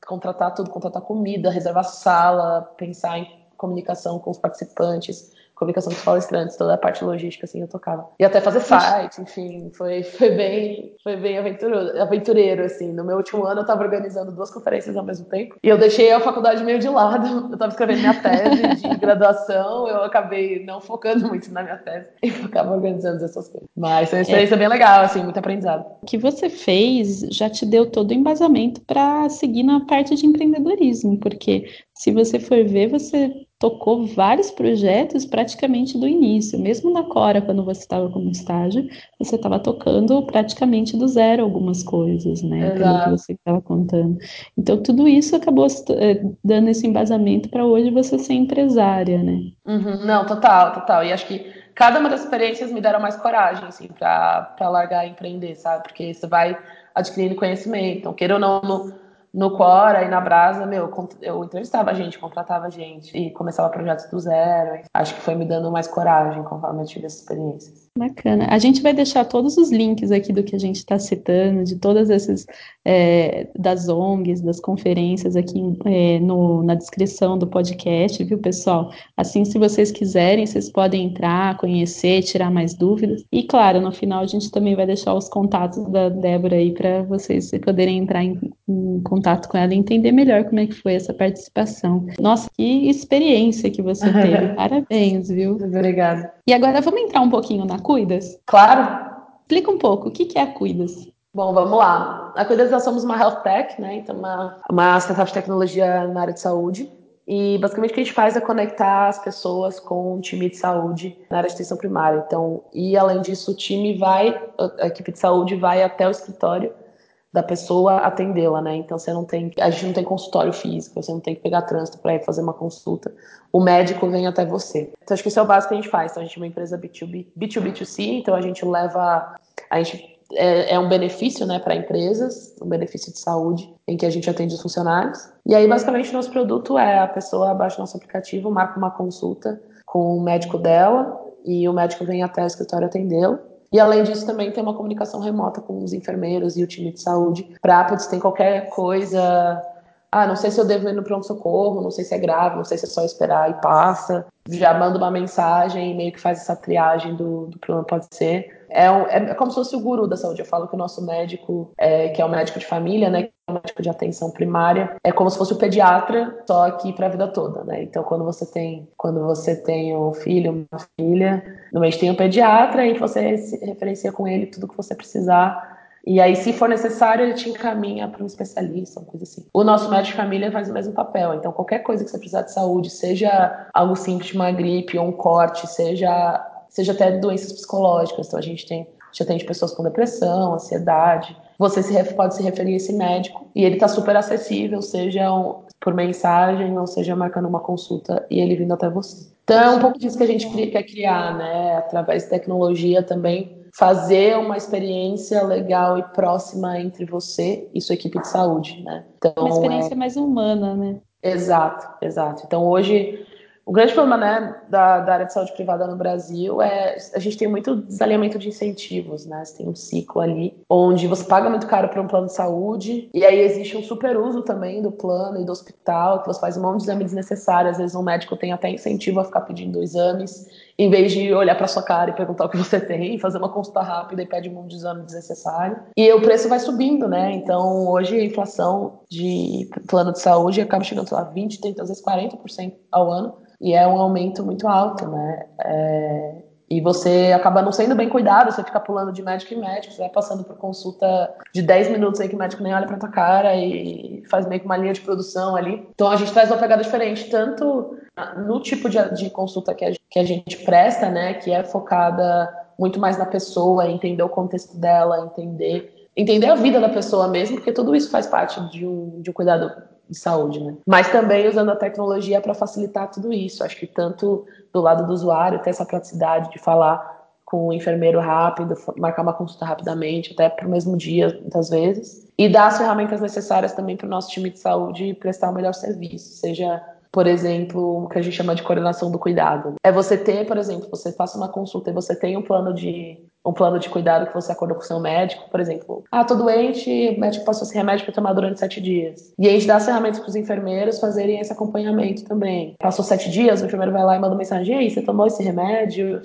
contratar tudo, contratar comida, reservar sala, pensar em comunicação com os participantes comunicação dos palestrantes, toda a parte logística, assim, eu tocava. E até fazer site, enfim, foi, foi bem, foi bem aventureiro, aventureiro, assim. No meu último ano eu estava organizando duas conferências ao mesmo tempo, e eu deixei a faculdade meio de lado, eu estava escrevendo minha tese de graduação, eu acabei não focando muito na minha tese, e ficava organizando essas coisas. Mas foi uma experiência é. bem legal, assim, muito aprendizado. O que você fez já te deu todo o embasamento para seguir na parte de empreendedorismo, porque se você for ver, você tocou vários projetos praticamente do início. Mesmo na Cora, quando você estava como estágio, você estava tocando praticamente do zero algumas coisas, né? Exato. Pelo que você estava contando. Então, tudo isso acabou eh, dando esse embasamento para hoje você ser empresária, né? Uhum, não, total, total. E acho que cada uma das experiências me deram mais coragem, assim, para largar e empreender, sabe? Porque você vai adquirindo conhecimento. Então, queira ou não, no, no Quora e na Brasa, meu, eu entrevistava gente, contratava gente e começava projetos do zero. Acho que foi me dando mais coragem conforme eu tive essa experiência. Bacana. A gente vai deixar todos os links aqui do que a gente está citando, de todas essas, é, das ONGs, das conferências aqui é, no, na descrição do podcast, viu, pessoal? Assim, se vocês quiserem, vocês podem entrar, conhecer, tirar mais dúvidas. E, claro, no final a gente também vai deixar os contatos da Débora aí para vocês poderem entrar em, em contato com ela e entender melhor como é que foi essa participação. Nossa, que experiência que você teve. Parabéns, viu? Obrigada. E agora vamos entrar um pouquinho na Cuidas? Claro. Explica um pouco, o que é a Cuidas? Bom, vamos lá. A Cuidas nós somos uma health tech, né? Então, uma, uma startup de tecnologia na área de saúde. E basicamente o que a gente faz é conectar as pessoas com um time de saúde na área de atenção primária. Então, e além disso, o time vai, a equipe de saúde vai até o escritório da pessoa atendê-la, né? Então você não tem, a gente não tem consultório físico, você não tem que pegar trânsito para ir fazer uma consulta. O médico vem até você. Então acho que isso é o básico que a gente faz. Então a gente é uma empresa B2B, B2B2C, então a gente leva, a gente é, é um benefício, né, para empresas, um benefício de saúde em que a gente atende os funcionários. E aí basicamente nosso produto é a pessoa baixa nosso aplicativo, marca uma consulta com o médico dela e o médico vem até o escritório atendê-lo. E além disso, também tem uma comunicação remota com os enfermeiros e o time de saúde para, se tem qualquer coisa. Ah, não sei se eu devo ir no pronto-socorro, não sei se é grave, não sei se é só esperar e passa. Já manda uma mensagem e meio que faz essa triagem do, do problema, pode ser. É, um, é, como se fosse o guru da saúde. Eu falo que o nosso médico, é, que é o médico de família, né, que é o médico de atenção primária, é como se fosse o pediatra, só aqui para a vida toda, né? Então, quando você tem, quando você tem um filho, uma filha, no mês tem um pediatra e você se referencia com ele tudo que você precisar e aí, se for necessário, ele te encaminha para um especialista, uma coisa assim. O nosso médico de família faz o mesmo papel. Então, qualquer coisa que você precisar de saúde, seja algo simples, uma gripe ou um corte, seja seja até doenças psicológicas. Então a gente tem já tem pessoas com depressão, ansiedade. Você se, pode se referir a esse médico e ele está super acessível, seja por mensagem ou seja marcando uma consulta e ele vindo até você. Então é um pouco disso que a gente quer criar, né? Através de tecnologia também fazer uma experiência legal e próxima entre você e sua equipe de saúde, né? Então, uma experiência é... mais humana, né? Exato, exato. Então hoje O grande problema né, da, da, área de saúde privada no Brasil é a gente tem muito desalinhamento de incentivos, né? Você tem um ciclo ali onde você paga muito caro para um plano de saúde e aí existe um super uso também do plano e do hospital, que você faz um monte de exames desnecessários. Às vezes um médico tem até incentivo a ficar pedindo exames em vez de olhar para sua cara e perguntar o que você tem, fazer uma consulta rápida e pede um monte de exame desnecessário. E o preço vai subindo, né? Então, hoje a inflação de plano de saúde acaba chegando a 20, 30, às vezes 40% ao ano, e é um aumento muito alto, né? É... E você acaba não sendo bem cuidado, você fica pulando de médico em médico, você vai passando por consulta de 10 minutos aí que o médico nem olha pra tua cara e faz meio que uma linha de produção ali. Então a gente traz uma pegada diferente, tanto no tipo de, de consulta que a, que a gente presta, né, que é focada muito mais na pessoa, entender o contexto dela, entender entender a vida da pessoa mesmo, porque tudo isso faz parte de um, de um cuidado de saúde, né? Mas também usando a tecnologia para facilitar tudo isso. Acho que tanto do lado do usuário ter essa praticidade de falar com o enfermeiro rápido, marcar uma consulta rapidamente, até para o mesmo dia, muitas vezes, e dar as ferramentas necessárias também para o nosso time de saúde prestar o melhor serviço, seja por exemplo, o que a gente chama de coordenação do cuidado. É você ter, por exemplo, você faça uma consulta e você tem um plano de um plano de cuidado que você acordou com o seu médico, por exemplo, ah, tô doente, o médico passou esse remédio para tomar durante sete dias. E a gente dá as ferramentas para os enfermeiros fazerem esse acompanhamento também. Passou sete dias, o enfermeiro vai lá e manda mensagem, aí, você tomou esse remédio?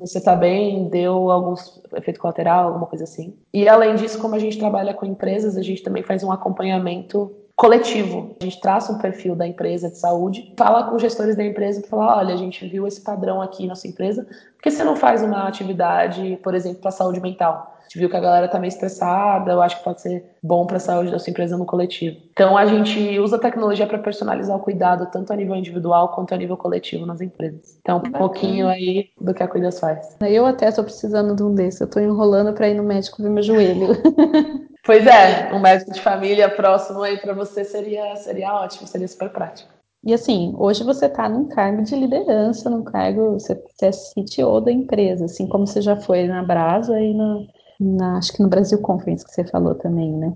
Você tá bem? Deu algum efeito colateral, alguma coisa assim? E além disso, como a gente trabalha com empresas, a gente também faz um acompanhamento coletivo. A gente traça um perfil da empresa de saúde, fala com os gestores da empresa e fala: olha, a gente viu esse padrão aqui na sua empresa, por que você não faz uma atividade, por exemplo, para saúde mental? A gente viu que a galera tá meio estressada, eu acho que pode ser bom para a saúde da sua empresa no coletivo. Então a gente usa a tecnologia para personalizar o cuidado tanto a nível individual quanto a nível coletivo nas empresas. Então um Bacana. pouquinho aí do que a Cuidas faz. Eu até estou precisando de um desse, eu estou enrolando para ir no médico ver meu joelho. Pois é, um médico de família próximo aí para você seria, seria ótimo, seria super prático. E assim, hoje você está num cargo de liderança, num cargo, você, é CTO da empresa, assim como você já foi na Brasa e na, na, acho que no Brasil Conference que você falou também, né?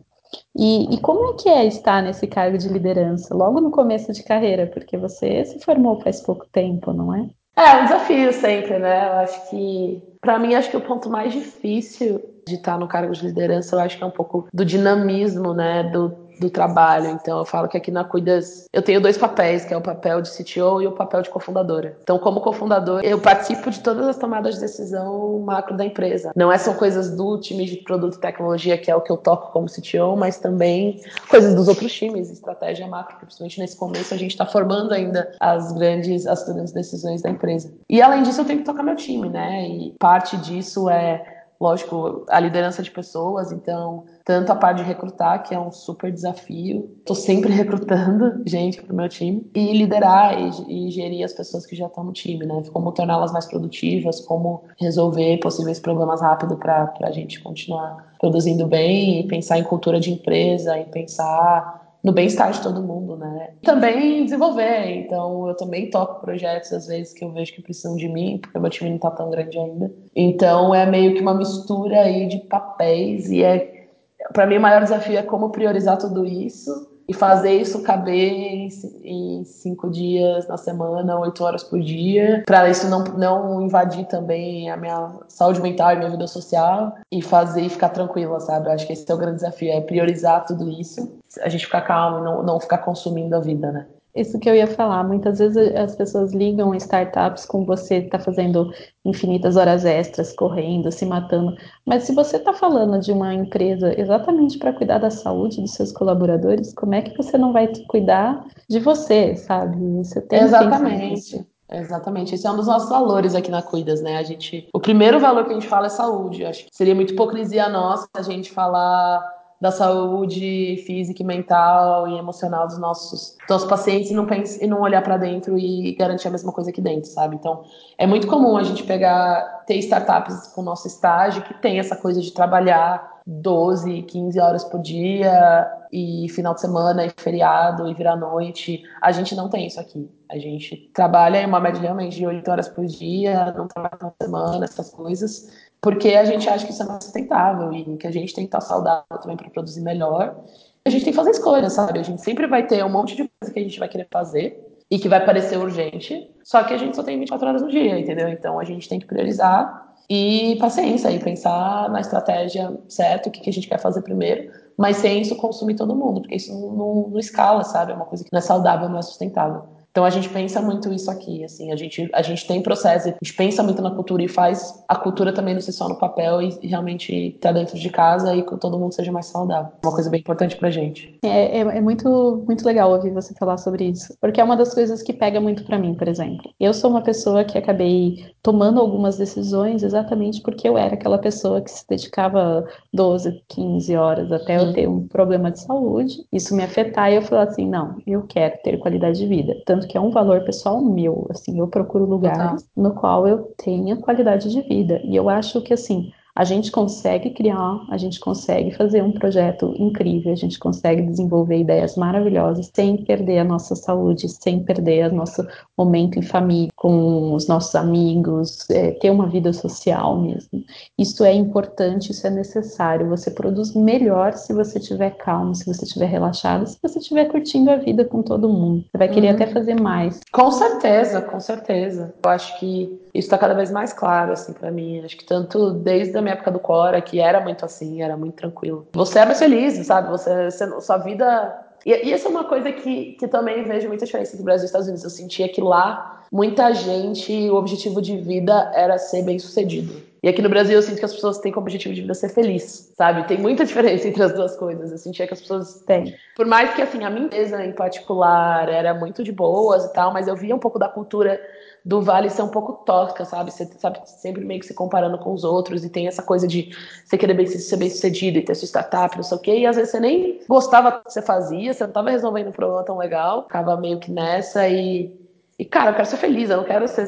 E, e, como é que é estar nesse cargo de liderança logo no começo de carreira? Porque você se formou faz pouco tempo, não é? É um desafio sempre, né? Eu acho que, para mim, acho que o ponto mais difícil de estar no cargo de liderança, eu acho que é um pouco do dinamismo, né? Do do trabalho. Então eu falo que aqui na Cuidas eu tenho dois papéis, que é o papel de CTO e o papel de cofundadora. Então, como cofundador, eu participo de todas as tomadas de decisão macro da empresa. Não é só coisas do time de produto e tecnologia, que é o que eu toco como CTO, mas também coisas dos outros times, estratégia macro, principalmente nesse começo a gente está formando ainda as grandes, as grandes decisões da empresa. E além disso, eu tenho que tocar meu time, né? E parte disso é lógico, a liderança de pessoas, então, tanto a parte de recrutar, que é um super desafio, tô sempre recrutando gente pro meu time, e liderar e, e gerir as pessoas que já estão no time, né? Como torná-las mais produtivas, como resolver possíveis problemas rápido para a gente continuar produzindo bem, e pensar em cultura de empresa, e pensar no bem-estar de todo mundo, né? Também desenvolver, então eu também toco projetos às vezes que eu vejo que precisam de mim, porque meu time não tá tão grande ainda. Então é meio que uma mistura aí de papéis e é para mim o maior desafio é como priorizar tudo isso e fazer isso caber em, em, cinco dias na semana, oito horas por dia, para isso não, não invadir também a minha saúde mental e minha vida social e fazer e ficar tranquila, sabe? Eu acho que esse é o grande desafio, é priorizar tudo isso, a gente ficar calmo e não, não ficar consumindo a vida, né? Isso que eu ia falar. Muitas vezes as pessoas ligam startups com você está fazendo infinitas horas extras, correndo, se matando. Mas se você está falando de uma empresa exatamente para cuidar da saúde dos seus colaboradores, como é que você não vai cuidar de você, sabe? Você tem exatamente. Exatamente, esse é um dos nossos valores aqui na Cuidas, né? A gente, o primeiro valor que a gente fala é saúde. Acho que seria muito hipocrisia nossa a gente falar da saúde física e mental e emocional dos nossos, dos nossos pacientes e não, pense, e não olhar para dentro e garantir a mesma coisa aqui dentro, sabe? Então, é muito comum a gente pegar, ter startups com o nosso estágio que tem essa coisa de trabalhar 12, 15 horas por dia e final de semana e feriado e virar noite. A gente não tem isso aqui. A gente trabalha em uma média realmente de 8 horas por dia, não trabalha na semana, essas coisas porque a gente acha que isso é mais sustentável e que a gente tem que estar saudável também para produzir melhor. A gente tem que fazer escolhas, sabe? A gente sempre vai ter um monte de coisa que a gente vai querer fazer e que vai parecer urgente, Só que a gente só tem 24 horas no dia, entendeu? Então a gente tem que priorizar e paciência e pensar na estratégia certa, o que, que a gente quer fazer primeiro, mas sem isso consumir todo mundo, porque isso não, não, não escala, sabe? É uma coisa que não é saudável, não é sustentável. Então a gente pensa muito isso aqui, assim, a gente, a gente tem processo, a gente pensa muito na cultura e faz a cultura também não ser só no papel e, e realmente tá dentro de casa e que todo mundo seja mais saudável. Uma coisa bem importante pra gente. É, é, é, muito, muito legal ouvir você falar sobre isso, porque é uma das coisas que pega muito para mim, por exemplo. Eu sou uma pessoa que acabei tomando algumas decisões exatamente porque eu era aquela pessoa que se dedicava 12, 15 horas até eu ter um problema de saúde, isso me afetar e eu falar assim, não, eu quero ter qualidade de vida. Tanto que é um valor pessoal meu, assim, eu procuro lugares no qual eu tenha qualidade de vida. E eu acho que, assim, a gente consegue criar, a gente consegue fazer um projeto incrível, a gente consegue desenvolver ideias maravilhosas sem perder a nossa saúde, sem perder o nosso momento em família, com os nossos amigos, é, ter uma vida social mesmo. Isso é importante, isso é necessário. Você produz melhor se você estiver calmo, se você estiver relaxado, se você estiver curtindo a vida com todo mundo. Você vai querer uhum. até fazer mais. Com certeza, com certeza. Eu acho que isso está cada vez mais claro, assim, para mim. Acho que tanto desde a minha época do Cora, que era muito assim, era muito tranquilo. Você é mais feliz, sabe? Você, você sua vida. E, e essa é uma coisa que, que também vejo muita diferença entre o Brasil e os Estados Unidos. Eu sentia que lá, muita gente, o objetivo de vida era ser bem sucedido. E aqui no Brasil eu sinto que as pessoas têm como objetivo de vida ser feliz, sabe? Tem muita diferença entre as duas coisas. Eu sentia que as pessoas têm. Por mais que, assim, a minha empresa em particular era muito de boas e tal, mas eu via um pouco da cultura do Vale ser um pouco tosca, sabe? Você sabe sempre meio que se comparando com os outros e tem essa coisa de você querer bem, ser bem sucedido e ter sua startup, não sei o quê, e às vezes você nem gostava do que você fazia, você não estava resolvendo um problema tão legal, ficava meio que nessa e. E, cara, eu quero ser feliz, eu não quero ser.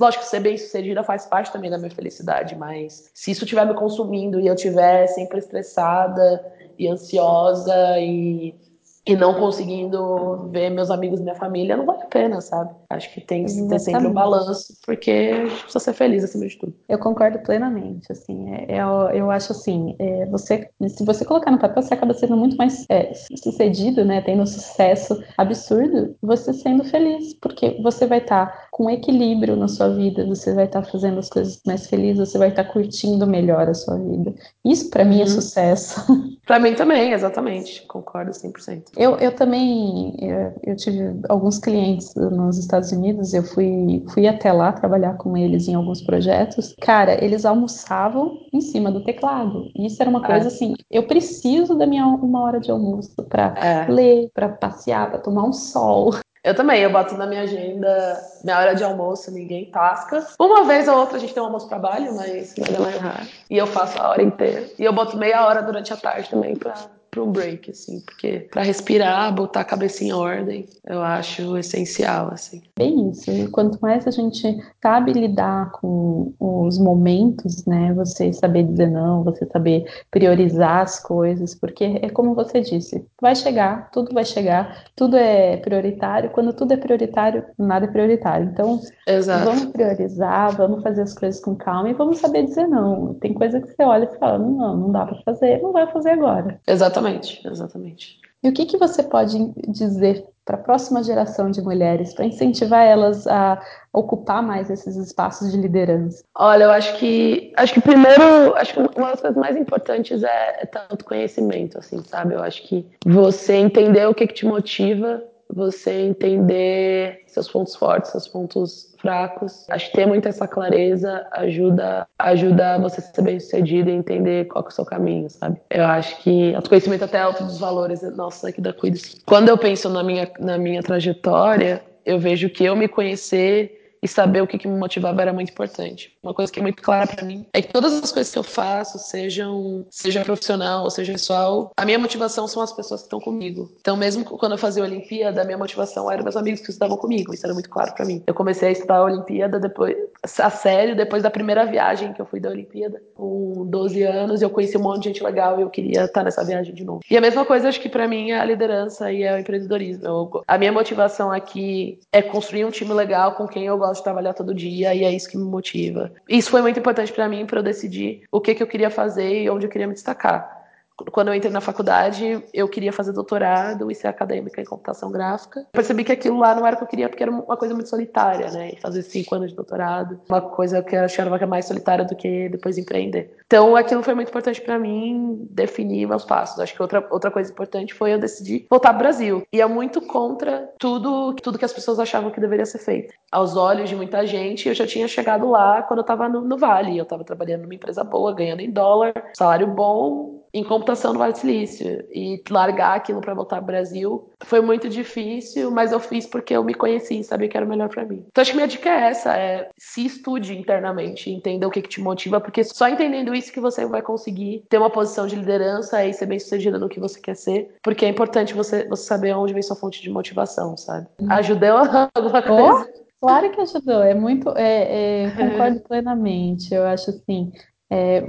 Lógico ser bem sucedida faz parte também da minha felicidade, mas se isso estiver me consumindo e eu estiver sempre estressada e ansiosa e e não conseguindo ver meus amigos e minha família, não vale a pena, sabe? Acho que tem que ter sempre um balanço, porque a gente precisa ser feliz acima de tudo. Eu concordo plenamente, assim, é, é, eu acho assim, é, você, se você colocar no papel, você acaba sendo muito mais é, sucedido, né, tendo um sucesso absurdo, você sendo feliz, porque você vai estar tá com equilíbrio na sua vida, você vai estar tá fazendo as coisas mais felizes, você vai estar tá curtindo melhor a sua vida. Isso para mim é uhum. sucesso. Para mim também, exatamente, concordo 100%. Eu, eu também, eu, eu, tive alguns clientes nos Estados Unidos, eu fui, fui até lá trabalhar com eles em alguns projetos. Cara, eles almoçavam em cima do teclado. Isso era uma coisa é. assim, eu preciso da minha uma hora de almoço para é. ler, para passear, para tomar um sol. Eu também, eu boto na minha agenda minha hora de almoço, ninguém tasca. Uma vez ou outra a gente tem um almoço trabalho, mas nada mais raro. E eu faço a hora inteira. E eu boto meia hora durante a tarde também pra para um break, assim, porque para respirar, botar a cabeça em ordem, eu acho essencial, assim. Bem isso. E quanto mais a gente sabe lidar com os momentos, né, você saber dizer não, você saber priorizar as coisas, porque é como você disse, vai chegar, tudo vai chegar, tudo é prioritário. Quando tudo é prioritário, nada é prioritário. Então, Exato. vamos priorizar, vamos fazer as coisas com calma e vamos saber dizer não. Tem coisa que você olha e fala, não, não dá para fazer, não vai fazer agora. Exatamente. Exatamente, exatamente. E o que, que você pode dizer para a próxima geração de mulheres, para incentivar elas a ocupar mais esses espaços de liderança? Olha, eu acho que acho que primeiro, acho que uma das coisas mais importantes é, é tanto conhecimento, assim, sabe? Eu acho que você entender o que, que te motiva você entender seus pontos fortes, seus pontos fracos. Acho que ter muito essa clareza ajuda ajuda você a ser bem sucedido e entender qual é o seu caminho, sabe? Eu acho que autoconhecimento até alto dos valores nossos aqui da Cuidas. Quando eu penso na minha, na minha trajetória, eu vejo que eu me conhecer e saber o que, que me motivava era muito importante. Uma coisa que é muito clara para mim é que todas as coisas que eu faço, sejam seja profissional seja pessoal, a minha motivação são as pessoas que estão comigo. Então, mesmo quando eu fazia a Olimpíada, a minha motivação eram meus amigos que estavam comigo. Isso era muito claro para mim. Eu comecei a estudar a Olimpíada depois, a sério, depois da primeira viagem que eu fui da Olimpíada, com 12 anos, eu conheci um monte de gente legal e eu queria estar nessa viagem de novo. E a mesma coisa, acho que para mim é a liderança e é o empreendedorismo. Eu, a minha motivação aqui é construir um time legal com quem eu gosto de trabalhar todo dia e é isso que me motiva. Isso foi muito importante para mim para eu decidir o que, que eu queria fazer e onde eu queria me destacar. Quando eu entrei na faculdade, eu queria fazer doutorado e ser acadêmica em computação gráfica. Percebi que aquilo lá não era o que eu queria, porque era uma coisa muito solitária, né? E fazer cinco anos de doutorado, uma coisa que eu achava que mais solitária do que depois empreender. Então, aquilo foi muito importante para mim definir meus passos. Acho que outra, outra coisa importante foi eu decidir voltar pro Brasil. E é muito contra tudo, tudo que as pessoas achavam que deveria ser feito. Aos olhos de muita gente, eu já tinha chegado lá quando eu estava no, no Vale. Eu estava trabalhando numa empresa boa, ganhando em dólar, salário bom, em computação no Vale do Silício. E largar aquilo para voltar ao Brasil foi muito difícil, mas eu fiz porque eu me conheci e sabia que era o melhor para mim. Então acho que minha dica é essa, é se estude internamente, entenda o que, que te motiva, porque só entendendo isso que você vai conseguir ter uma posição de liderança e ser bem sucedida no que você quer ser, porque é importante você, você saber onde vem sua fonte de motivação, sabe? Uhum. Ajudou alguma coisa? Oh, claro que ajudou, é muito, é, é, concordo plenamente, eu acho assim, é,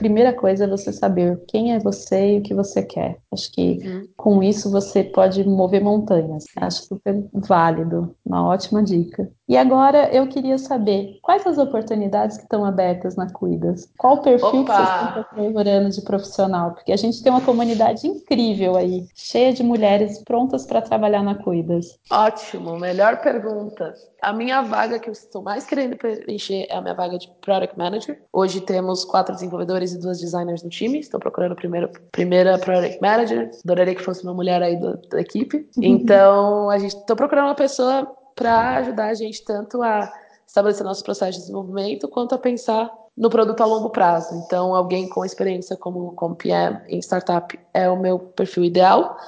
primeira coisa é você saber quem é você e o que você quer. Acho que uhum. com isso você pode mover montanhas. Acho super válido, uma ótima dica. E agora eu queria saber quais as oportunidades que estão abertas na Cuidas? Qual o perfil Opa! que vocês estão procurando de profissional? Porque a gente tem uma comunidade incrível aí, cheia de mulheres prontas para trabalhar na Cuidas. Ótimo, melhor pergunta. A minha vaga que eu estou mais querendo preencher é a minha vaga de Product Manager. Hoje temos quatro desenvolvedores e duas designers no time. Estou procurando primeiro, primeira Product Manager. Adoraria que fosse uma mulher aí da, da equipe. Então, a gente estou procurando uma pessoa para ajudar a gente tanto a estabelecer nosso processo de desenvolvimento quanto a pensar no produto a longo prazo. Então, alguém com experiência como, como PM em startup é o meu perfil ideal.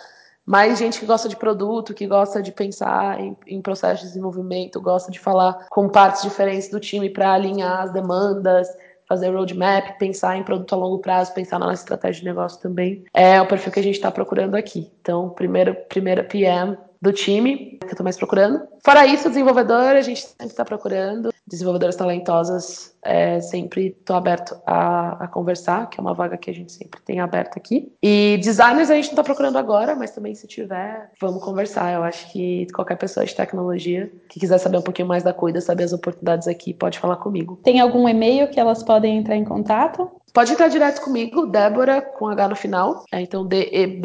Mas gente que gosta de produto, que gosta de pensar em, em processo de desenvolvimento, gosta de falar com partes diferentes do time para alinhar as demandas, fazer roadmap, pensar em produto a longo prazo, pensar na nossa estratégia de negócio também. É o perfil que a gente está procurando aqui. Então, primeiro, primeira PM do time, que eu estou mais procurando. Fora isso, desenvolvedor, a gente sempre está procurando. Desenvolvedoras talentosas, é, sempre estou aberto a, a, conversar, que é uma vaga que a gente sempre tem aberta aqui. E designers a gente não está procurando agora, mas também se tiver, vamos conversar. Eu acho que qualquer pessoa de tecnologia que quiser saber um pouquinho mais da Cuida, saber as oportunidades aqui, pode falar comigo. Tem algum e-mail que elas podem entrar em contato? Pode entrar direto comigo, Débora, com H no final. É, então, D-E-B-O-R-A-H,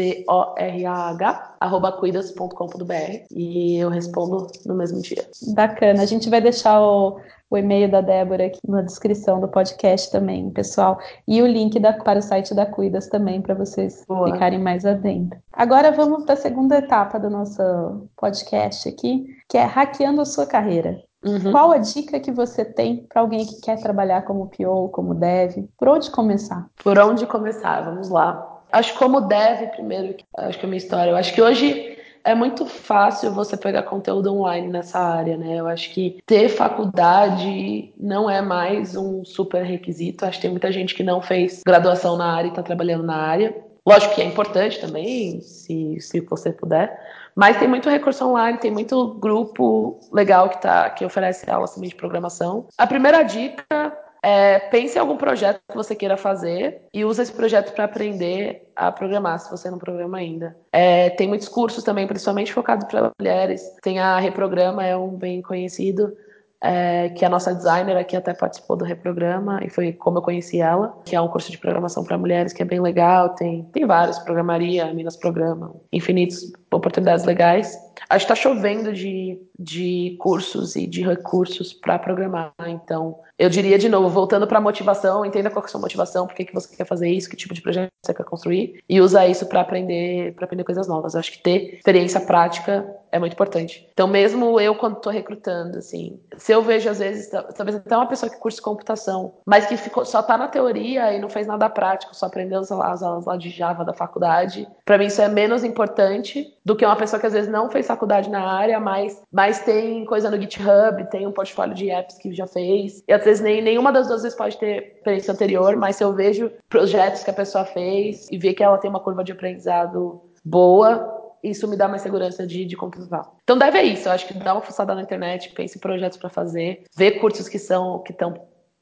arroba cuidas.com.br. E eu respondo no mesmo dia. Bacana. A gente vai deixar o, o e-mail da Débora aqui na descrição do podcast também, pessoal. E o link da, para o site da Cuidas também, para vocês Boa. ficarem mais adentro. Agora vamos para a segunda etapa do nosso podcast aqui, que é hackeando a sua carreira. Uhum. Qual a dica que você tem para alguém que quer trabalhar como PO, como dev? Por onde começar? Por onde começar? Vamos lá. Acho como dev, primeiro, acho que é a minha história. Eu acho que hoje é muito fácil você pegar conteúdo online nessa área, né? Eu acho que ter faculdade não é mais um super requisito. Acho que tem muita gente que não fez graduação na área e está trabalhando na área. Lógico que é importante também, se, se você puder. Mas tem muito recurso online, tem muito grupo legal que, tá, que oferece aulas também de programação. A primeira dica é pense em algum projeto que você queira fazer e use esse projeto para aprender a programar, se você não programa ainda. É, tem muitos cursos também, principalmente focados para mulheres. Tem a Reprograma, é um bem conhecido é, que a nossa designer aqui até participou do Reprograma e foi como eu conheci ela, que é um curso de programação para mulheres que é bem legal, tem, tem vários, programaria, Minas Programam, infinitas oportunidades legais. Acho que está chovendo de, de cursos e de recursos para programar, então eu diria de novo, voltando para a motivação, entenda qual é a sua motivação, por que, que você quer fazer isso, que tipo de projeto você quer construir e usar isso para aprender, para aprender coisas novas. Acho que ter experiência prática é muito importante. Então, mesmo eu quando estou recrutando, assim, se eu vejo às vezes, talvez até uma pessoa que cursa computação, mas que ficou, só está na teoria e não fez nada prático, só aprendeu as aulas lá de Java da faculdade, para mim isso é menos importante do que uma pessoa que às vezes não fez faculdade na área, mas, mas tem coisa no GitHub, tem um portfólio de apps que já fez. E vezes nem, nenhuma das duas vezes pode ter experiência anterior, mas se eu vejo projetos que a pessoa fez e ver que ela tem uma curva de aprendizado boa, isso me dá mais segurança de, de contratar. Então deve é isso, eu acho que dá uma fuçada na internet, pense em projetos para fazer, ver cursos que são que estão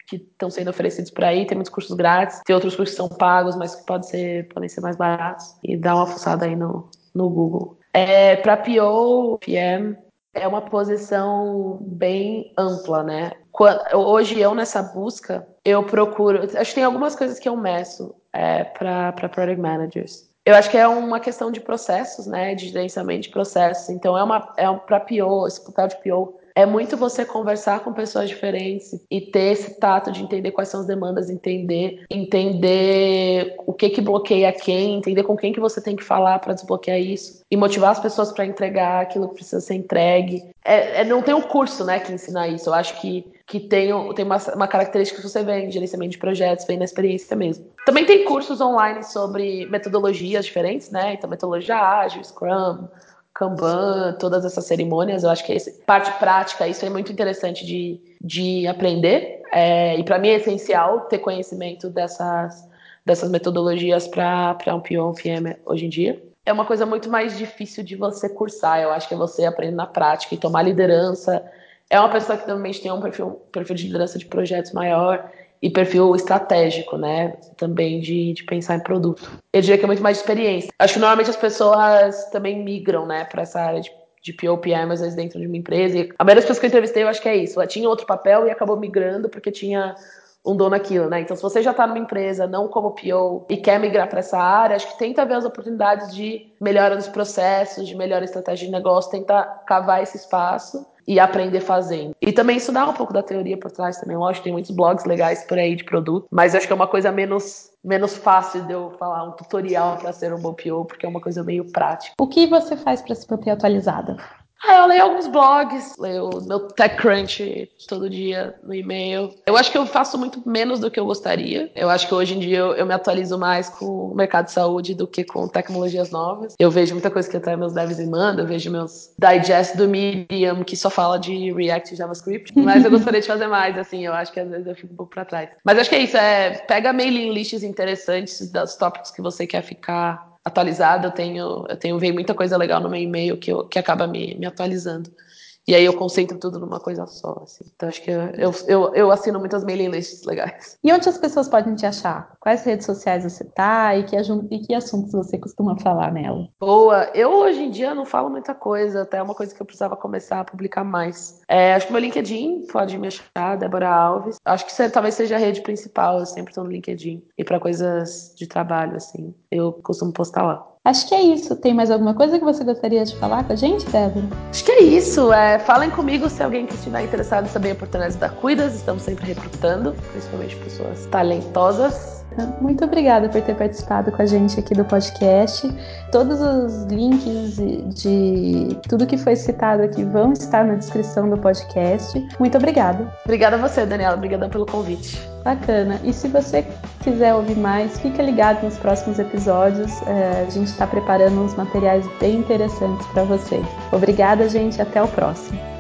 que estão sendo oferecidos por aí, tem muitos cursos grátis, tem outros cursos que são pagos, mas que pode ser, podem ser mais baratos, e dá uma fuçada aí no, no Google. É, para PO, PM, é uma posição bem ampla, né? Quando, hoje eu nessa busca, eu procuro. Acho que tem algumas coisas que eu meço. é, para Product Managers. Eu acho que é uma questão de processos, né, de gerenciamento de processos. Então, é uma é um, para PO, esse papel de PO é muito você conversar com pessoas diferentes e ter esse tato de entender quais são as demandas, entender, entender o que que bloqueia quem, entender com quem que você tem que falar para desbloquear isso e motivar as pessoas para entregar aquilo que precisa ser entregue. É, é, não tem um curso, né, que ensina isso. Eu acho que que tem, tem uma, uma característica que você vê em gerenciamento de projetos, vem na experiência mesmo. Também tem cursos online sobre metodologias diferentes, né? Então, metodologia ágil, Scrum, Kanban, todas essas cerimônias. Eu acho que esse, parte prática, isso é muito interessante de, de aprender. É, e para mim é essencial ter conhecimento dessas, dessas metodologias para um um PM hoje em dia. É uma coisa muito mais difícil de você cursar. Eu acho que é você aprender na prática e tomar liderança. É uma pessoa que também tem um perfil, perfil de liderança de projetos maior e perfil estratégico, né? Também de, de pensar em produto. Eu diria que é muito mais de experiência. Acho que normalmente as pessoas também migram, né, para essa área de, de POPM, às vezes dentro de uma empresa. E a maioria das pessoas que eu entrevistei, eu acho que é isso. Ela tinha outro papel e acabou migrando porque tinha um dono aquilo, né? Então, se você já está numa empresa, não como PO, e quer migrar para essa área, acho que tenta ver as oportunidades de melhora nos processos, de melhor estratégia de negócio, tenta cavar esse espaço e aprender fazendo. E também estudar um pouco da teoria por trás também. Lógico, tem muitos blogs legais por aí de produto, mas acho que é uma coisa menos menos fácil de eu falar um tutorial para ser um bom PO, porque é uma coisa meio prática. O que você faz para se manter atualizada? Ah, eu leio alguns blogs, leio meu TechCrunch todo dia no e-mail. Eu acho que eu faço muito menos do que eu gostaria. Eu acho que hoje em dia eu, eu, me atualizo mais com o mercado de saúde do que com tecnologias novas. Eu vejo muita coisa que até meus devs me mandam, eu vejo meus digest do Medium que só fala de React e JavaScript, mas eu gostaria de fazer mais, assim, eu acho que às vezes eu fico um pouco para trás. Mas acho que é isso, é pega mailing lists interessantes dos tópicos que você quer ficar atualizada, eu tenho, eu tenho veio muita coisa legal no meu e-mail que, eu, que acaba me, me atualizando. E aí eu concentro tudo numa coisa só, assim. Então acho que eu, eu, eu assino muitas mailing lists legais. E onde as pessoas podem te achar? Quais redes sociais você tá e que, e que assuntos você costuma falar nela? Boa, eu hoje em dia não falo muita coisa, até é uma coisa que eu precisava começar a publicar mais. É, acho que meu LinkedIn pode me achar, Débora Alves. Acho que você, talvez seja a rede principal, eu sempre estou no LinkedIn. E para coisas de trabalho, assim, eu costumo postar lá. Acho que é isso. Tem mais alguma coisa que você gostaria de falar com a gente, Débora? Acho que é isso. É, falem comigo se alguém que estiver interessado em saber oportunidades da Cuidas. Estamos sempre recrutando, principalmente pessoas talentosas. Muito obrigada por ter participado com a gente aqui do podcast. Todos os links de tudo que foi citado aqui vão estar na descrição do podcast. Muito obrigada. Obrigada a você, Daniela. Obrigada pelo convite. Bacana. E se você quiser ouvir mais, fica ligado nos próximos episódios. É, a gente está preparando uns materiais bem interessantes para vocês. Obrigada, gente. Até o próximo.